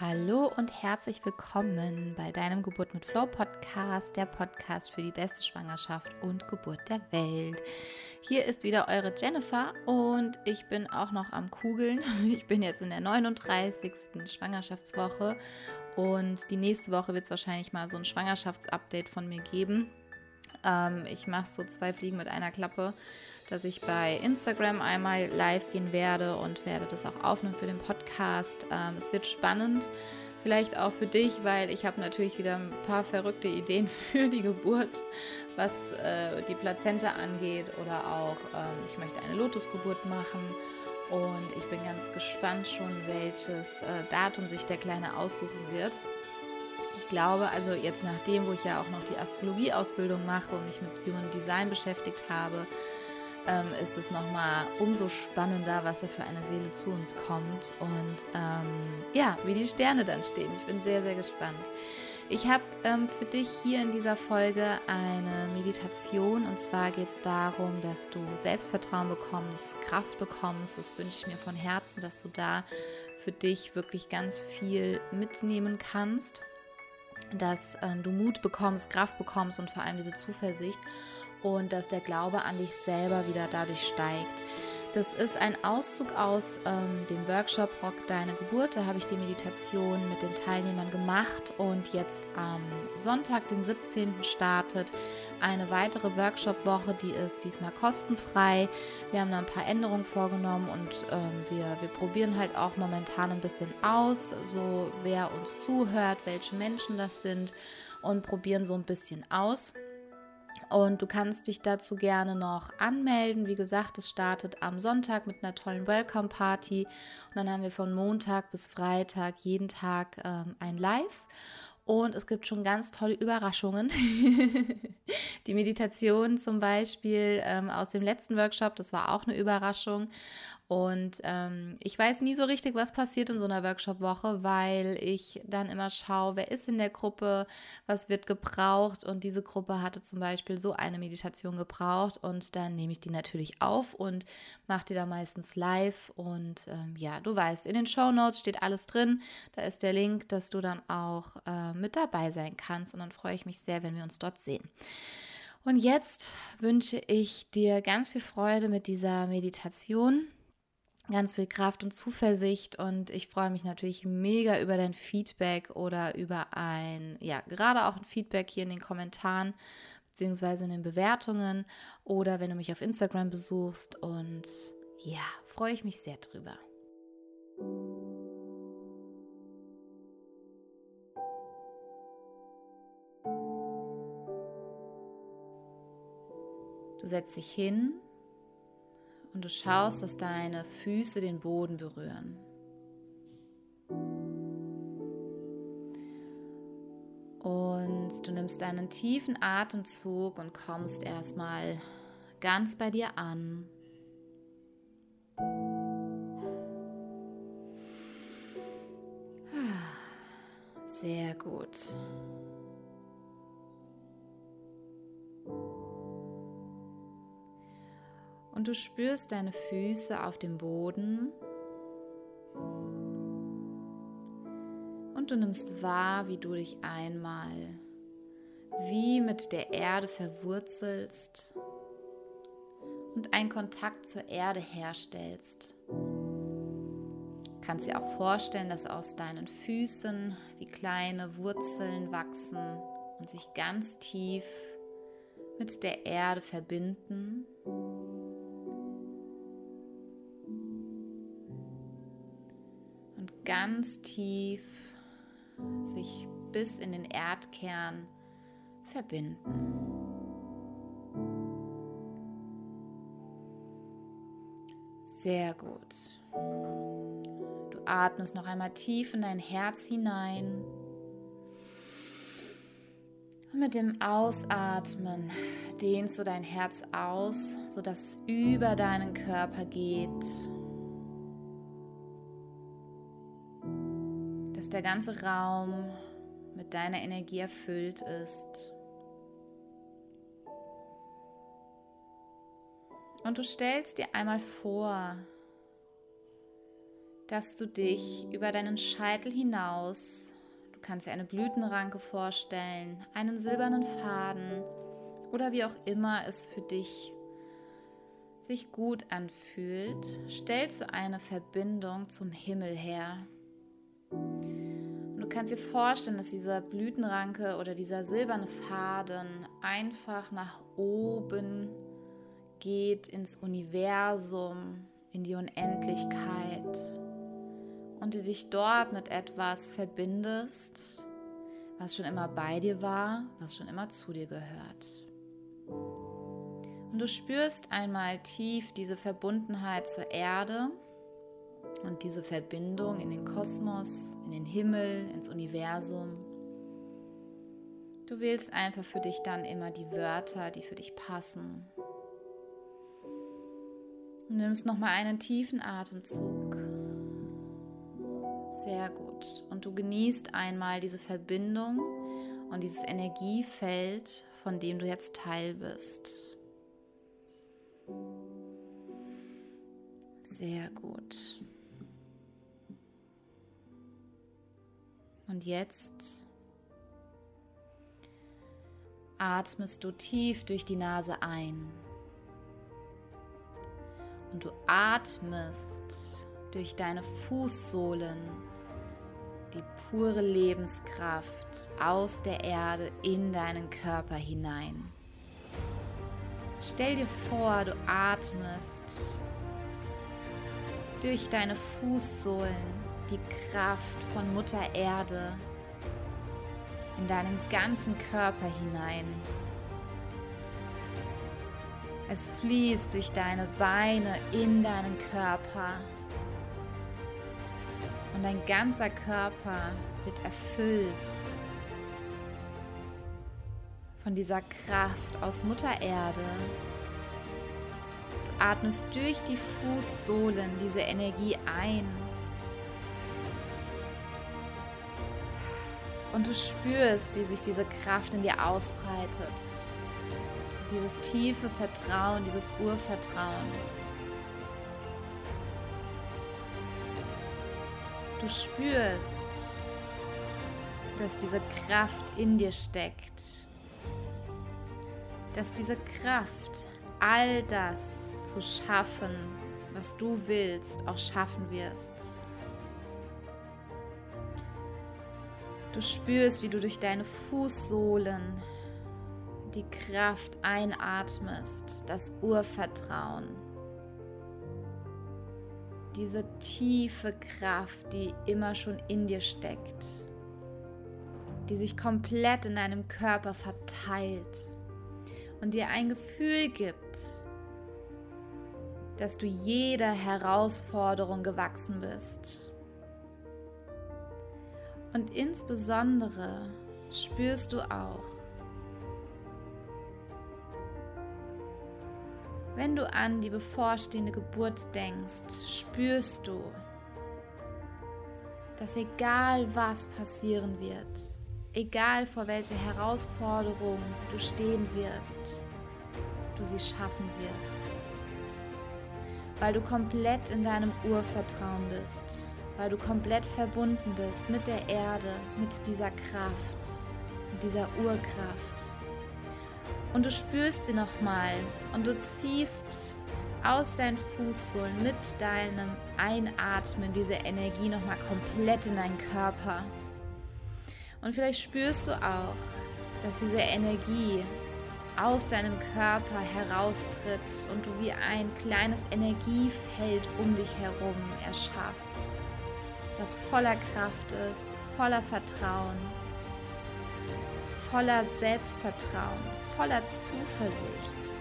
Hallo und herzlich willkommen bei deinem Geburt mit Flow Podcast, der Podcast für die beste Schwangerschaft und Geburt der Welt. Hier ist wieder eure Jennifer und ich bin auch noch am Kugeln. Ich bin jetzt in der 39. Schwangerschaftswoche und die nächste Woche wird es wahrscheinlich mal so ein Schwangerschaftsupdate von mir geben. Ähm, ich mache so zwei Fliegen mit einer Klappe dass ich bei Instagram einmal live gehen werde und werde das auch aufnehmen für den Podcast. Ähm, es wird spannend, vielleicht auch für dich, weil ich habe natürlich wieder ein paar verrückte Ideen für die Geburt, was äh, die Plazenta angeht oder auch ähm, ich möchte eine Lotusgeburt machen. Und ich bin ganz gespannt schon, welches äh, Datum sich der Kleine aussuchen wird. Ich glaube, also jetzt nachdem, wo ich ja auch noch die Astrologieausbildung mache und mich mit Human Design beschäftigt habe, ähm, ist es nochmal umso spannender, was da für eine Seele zu uns kommt und ähm, ja, wie die Sterne dann stehen. Ich bin sehr, sehr gespannt. Ich habe ähm, für dich hier in dieser Folge eine Meditation und zwar geht es darum, dass du Selbstvertrauen bekommst, Kraft bekommst. Das wünsche ich mir von Herzen, dass du da für dich wirklich ganz viel mitnehmen kannst, dass ähm, du Mut bekommst, Kraft bekommst und vor allem diese Zuversicht und dass der Glaube an dich selber wieder dadurch steigt. Das ist ein Auszug aus ähm, dem Workshop Rock Deine Geburt. Da habe ich die Meditation mit den Teilnehmern gemacht und jetzt am Sonntag, den 17. startet eine weitere Workshop-Woche, die ist diesmal kostenfrei. Wir haben da ein paar Änderungen vorgenommen und ähm, wir, wir probieren halt auch momentan ein bisschen aus, so wer uns zuhört, welche Menschen das sind und probieren so ein bisschen aus. Und du kannst dich dazu gerne noch anmelden. Wie gesagt, es startet am Sonntag mit einer tollen Welcome Party. Und dann haben wir von Montag bis Freitag jeden Tag ähm, ein Live. Und es gibt schon ganz tolle Überraschungen. die Meditation zum Beispiel ähm, aus dem letzten Workshop, das war auch eine Überraschung. Und ähm, ich weiß nie so richtig, was passiert in so einer Workshop-Woche, weil ich dann immer schaue, wer ist in der Gruppe, was wird gebraucht. Und diese Gruppe hatte zum Beispiel so eine Meditation gebraucht. Und dann nehme ich die natürlich auf und mache die da meistens live. Und ähm, ja, du weißt, in den Show Notes steht alles drin. Da ist der Link, dass du dann auch äh, mit dabei sein kannst. Und dann freue ich mich sehr, wenn wir uns dort sehen. Und jetzt wünsche ich dir ganz viel Freude mit dieser Meditation ganz viel Kraft und Zuversicht und ich freue mich natürlich mega über dein Feedback oder über ein, ja, gerade auch ein Feedback hier in den Kommentaren beziehungsweise in den Bewertungen oder wenn du mich auf Instagram besuchst und ja, freue ich mich sehr drüber. Du setzt dich hin und du schaust, dass deine Füße den Boden berühren. Und du nimmst einen tiefen Atemzug und kommst erstmal ganz bei dir an. Sehr gut. Du spürst deine Füße auf dem Boden und du nimmst wahr, wie du dich einmal wie mit der Erde verwurzelst und einen Kontakt zur Erde herstellst. Du kannst dir auch vorstellen, dass aus deinen Füßen wie kleine Wurzeln wachsen und sich ganz tief mit der Erde verbinden ganz tief sich bis in den Erdkern verbinden. Sehr gut. Du atmest noch einmal tief in dein Herz hinein. Und mit dem Ausatmen dehnst du dein Herz aus, sodass es über deinen Körper geht dass der ganze Raum mit deiner Energie erfüllt ist. Und du stellst dir einmal vor, dass du dich über deinen Scheitel hinaus, du kannst dir eine Blütenranke vorstellen, einen silbernen Faden oder wie auch immer es für dich sich gut anfühlt, stellst du eine Verbindung zum Himmel her. Kannst dir vorstellen, dass dieser Blütenranke oder dieser silberne Faden einfach nach oben geht ins Universum, in die Unendlichkeit und du dich dort mit etwas verbindest, was schon immer bei dir war, was schon immer zu dir gehört. Und du spürst einmal tief diese Verbundenheit zur Erde und diese Verbindung in den Kosmos, in den Himmel, ins Universum. Du wählst einfach für dich dann immer die Wörter, die für dich passen. Du nimmst nochmal einen tiefen Atemzug. Sehr gut. Und du genießt einmal diese Verbindung und dieses Energiefeld, von dem du jetzt Teil bist. Sehr gut. Und jetzt atmest du tief durch die Nase ein. Und du atmest durch deine Fußsohlen die pure Lebenskraft aus der Erde in deinen Körper hinein. Stell dir vor, du atmest durch deine Fußsohlen die Kraft von Mutter Erde in deinen ganzen Körper hinein. Es fließt durch deine Beine in deinen Körper. Und dein ganzer Körper wird erfüllt von dieser Kraft aus Mutter Erde. Du atmest durch die Fußsohlen diese Energie ein. Und du spürst, wie sich diese Kraft in dir ausbreitet. Dieses tiefe Vertrauen, dieses Urvertrauen. Du spürst, dass diese Kraft in dir steckt. Dass diese Kraft all das zu schaffen, was du willst, auch schaffen wirst. Du spürst, wie du durch deine Fußsohlen die Kraft einatmest, das Urvertrauen. Diese tiefe Kraft, die immer schon in dir steckt, die sich komplett in deinem Körper verteilt und dir ein Gefühl gibt, dass du jeder Herausforderung gewachsen bist und insbesondere spürst du auch, wenn du an die bevorstehende Geburt denkst, spürst du, dass egal was passieren wird, egal vor welcher Herausforderung du stehen wirst, du sie schaffen wirst, weil du komplett in deinem Urvertrauen bist weil du komplett verbunden bist mit der Erde, mit dieser Kraft, mit dieser Urkraft. Und du spürst sie nochmal und du ziehst aus deinen Fußsohlen mit deinem Einatmen diese Energie nochmal komplett in deinen Körper. Und vielleicht spürst du auch, dass diese Energie aus deinem Körper heraustritt und du wie ein kleines Energiefeld um dich herum erschaffst das voller Kraft ist, voller Vertrauen, voller Selbstvertrauen, voller Zuversicht.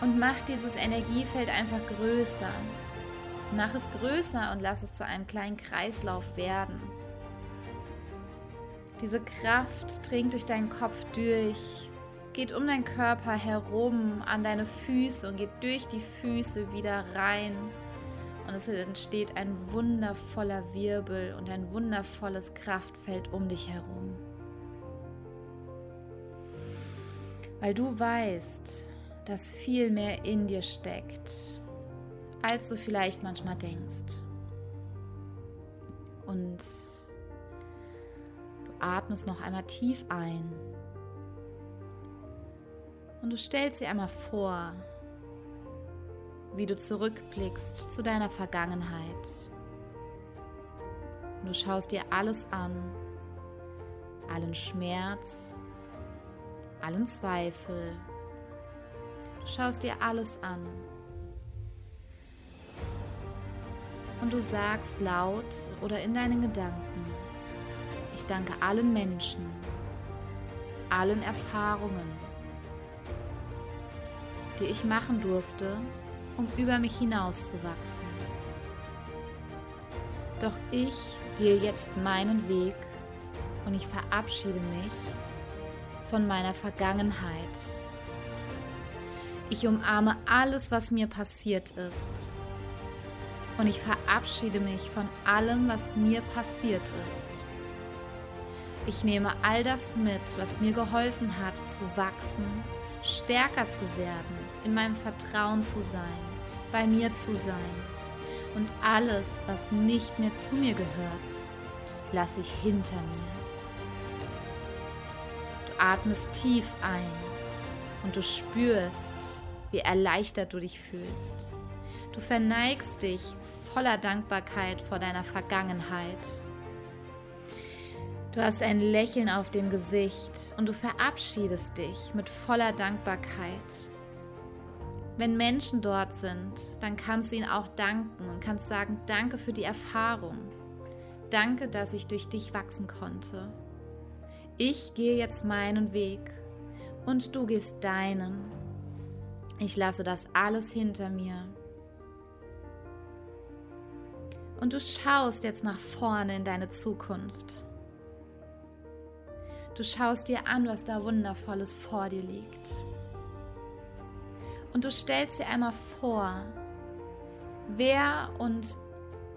Und mach dieses Energiefeld einfach größer. Mach es größer und lass es zu einem kleinen Kreislauf werden. Diese Kraft dringt durch deinen Kopf durch, geht um deinen Körper herum, an deine Füße und geht durch die Füße wieder rein und es entsteht ein wundervoller Wirbel und ein wundervolles Kraftfeld um dich herum. Weil du weißt, dass viel mehr in dir steckt, als du vielleicht manchmal denkst. Und du atmest noch einmal tief ein. Und du stellst dir einmal vor, wie du zurückblickst zu deiner Vergangenheit. Du schaust dir alles an, allen Schmerz, allen Zweifel. Du schaust dir alles an. Und du sagst laut oder in deinen Gedanken, ich danke allen Menschen, allen Erfahrungen, die ich machen durfte, um über mich hinauszuwachsen. Doch ich gehe jetzt meinen Weg und ich verabschiede mich von meiner Vergangenheit. Ich umarme alles, was mir passiert ist. Und ich verabschiede mich von allem, was mir passiert ist. Ich nehme all das mit, was mir geholfen hat, zu wachsen, stärker zu werden, in meinem Vertrauen zu sein, bei mir zu sein. Und alles, was nicht mehr zu mir gehört, lasse ich hinter mir. Du atmest tief ein und du spürst, wie erleichtert du dich fühlst. Du verneigst dich voller Dankbarkeit vor deiner Vergangenheit. Du hast ein Lächeln auf dem Gesicht und du verabschiedest dich mit voller Dankbarkeit. Wenn Menschen dort sind, dann kannst du ihnen auch danken und kannst sagen, danke für die Erfahrung. Danke, dass ich durch dich wachsen konnte. Ich gehe jetzt meinen Weg und du gehst deinen. Ich lasse das alles hinter mir. Und du schaust jetzt nach vorne in deine Zukunft. Du schaust dir an, was da Wundervolles vor dir liegt. Und du stellst dir einmal vor, wer und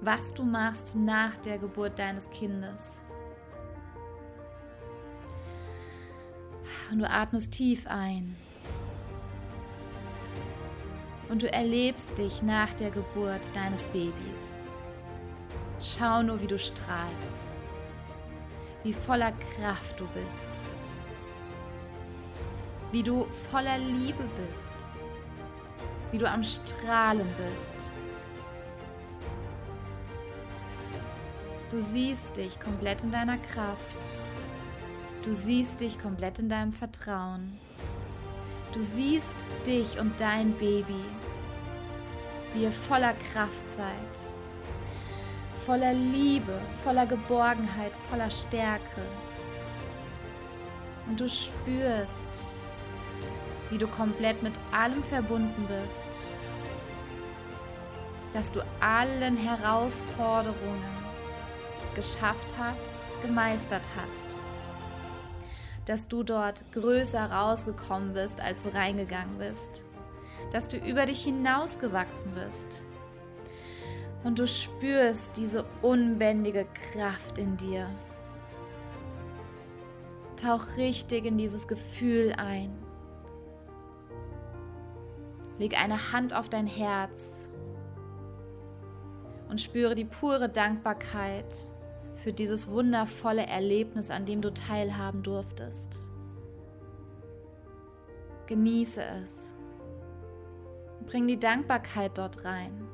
was du machst nach der Geburt deines Kindes. Und du atmest tief ein. Und du erlebst dich nach der Geburt deines Babys. Schau nur, wie du strahlst, wie voller Kraft du bist, wie du voller Liebe bist, wie du am Strahlen bist. Du siehst dich komplett in deiner Kraft. Du siehst dich komplett in deinem Vertrauen. Du siehst dich und dein Baby, wie ihr voller Kraft seid, voller Liebe, voller Geborgenheit, voller Stärke. Und du spürst, wie du komplett mit allem verbunden bist, dass du allen Herausforderungen geschafft hast, gemeistert hast dass du dort größer rausgekommen bist, als du reingegangen bist. Dass du über dich hinausgewachsen bist. Und du spürst diese unbändige Kraft in dir. Tauch richtig in dieses Gefühl ein. Leg eine Hand auf dein Herz und spüre die pure Dankbarkeit für dieses wundervolle Erlebnis, an dem du teilhaben durftest. Genieße es. Bring die Dankbarkeit dort rein.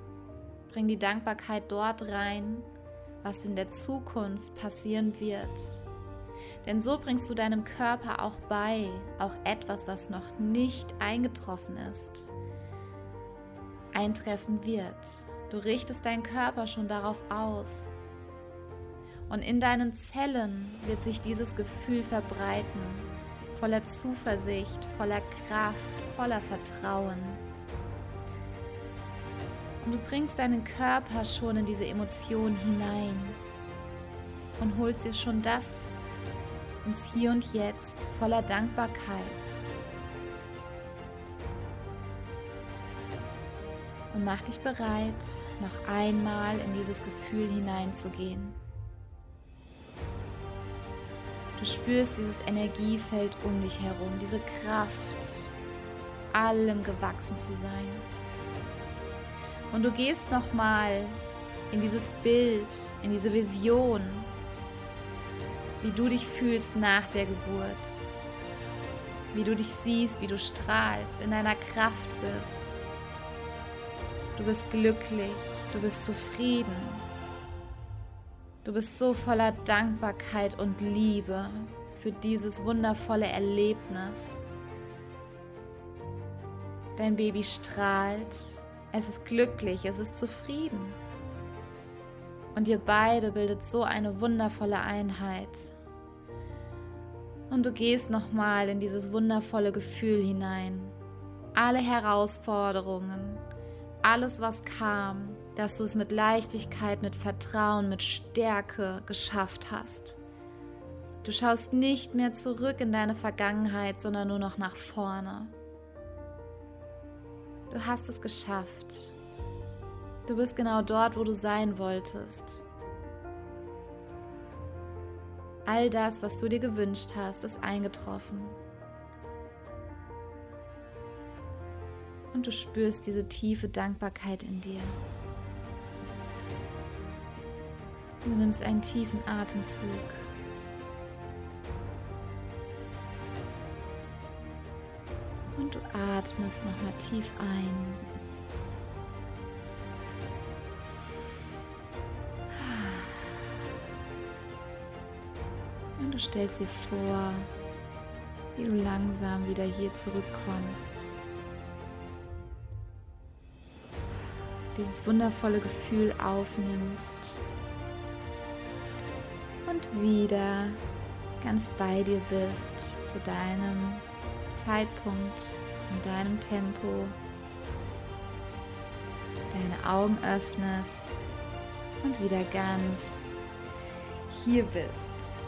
Bring die Dankbarkeit dort rein, was in der Zukunft passieren wird. Denn so bringst du deinem Körper auch bei, auch etwas, was noch nicht eingetroffen ist, eintreffen wird. Du richtest deinen Körper schon darauf aus, und in deinen Zellen wird sich dieses Gefühl verbreiten, voller Zuversicht, voller Kraft, voller Vertrauen. Und du bringst deinen Körper schon in diese Emotion hinein und holst dir schon das ins Hier und Jetzt voller Dankbarkeit. Und mach dich bereit, noch einmal in dieses Gefühl hineinzugehen. Du spürst dieses Energiefeld um dich herum, diese Kraft, allem gewachsen zu sein. Und du gehst nochmal in dieses Bild, in diese Vision, wie du dich fühlst nach der Geburt, wie du dich siehst, wie du strahlst, in deiner Kraft bist. Du bist glücklich, du bist zufrieden, du bist so voller Dankbarkeit und Liebe für dieses wundervolle Erlebnis. Dein Baby strahlt, es ist glücklich, es ist zufrieden. Und ihr beide bildet so eine wundervolle Einheit. Und du gehst nochmal in dieses wundervolle Gefühl hinein. Alle Herausforderungen, alles, was kam, dass du es mit Leichtigkeit, mit Vertrauen, mit Stärke geschafft hast. Du schaust nicht mehr zurück in deine Vergangenheit, sondern nur noch nach vorne. Du hast es geschafft. Du bist genau dort, wo du sein wolltest. All das, was du dir gewünscht hast, ist eingetroffen. Und du spürst diese tiefe Dankbarkeit in dir. Du nimmst einen tiefen Atemzug. Und du atmest nochmal tief ein Und du stellst dir vor, wie du langsam wieder hier zurückkommst. Dieses wundervolle Gefühl aufnimmst und wieder ganz bei dir bist zu deinem Zeitpunkt und deinem Tempo. Deine Augen öffnest und wieder ganz hier bist.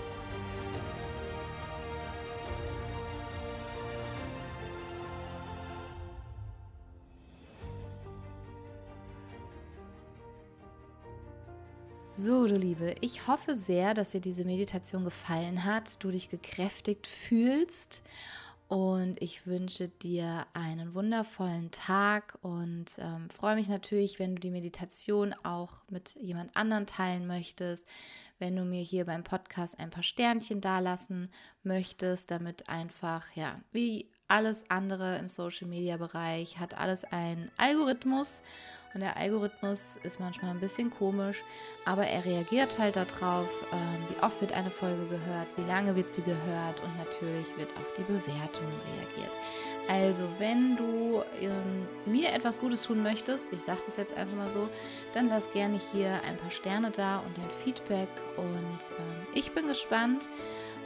So, du Liebe, ich hoffe sehr, dass dir diese Meditation gefallen hat, du dich gekräftigt fühlst. Und ich wünsche dir einen wundervollen Tag und ähm, freue mich natürlich, wenn du die Meditation auch mit jemand anderen teilen möchtest, wenn du mir hier beim Podcast ein paar Sternchen dalassen möchtest, damit einfach, ja, wie alles andere im Social Media Bereich hat alles einen Algorithmus und der Algorithmus ist manchmal ein bisschen komisch, aber er reagiert halt darauf, ähm, wie oft wird eine Folge gehört, wie lange wird sie gehört und natürlich wird auf die Bewertungen reagiert. Also, wenn du ähm, mir etwas Gutes tun möchtest, ich sage das jetzt einfach mal so, dann lass gerne hier ein paar Sterne da und ein Feedback. Und ähm, ich bin gespannt,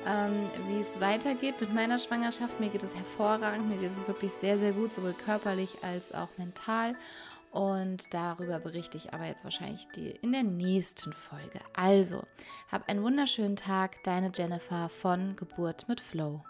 ähm, wie es weitergeht mit meiner Schwangerschaft. Mir geht es hervorragend, mir geht es wirklich sehr, sehr gut, sowohl körperlich als auch mental. Und darüber berichte ich aber jetzt wahrscheinlich die in der nächsten Folge. Also, hab einen wunderschönen Tag, deine Jennifer von Geburt mit Flow.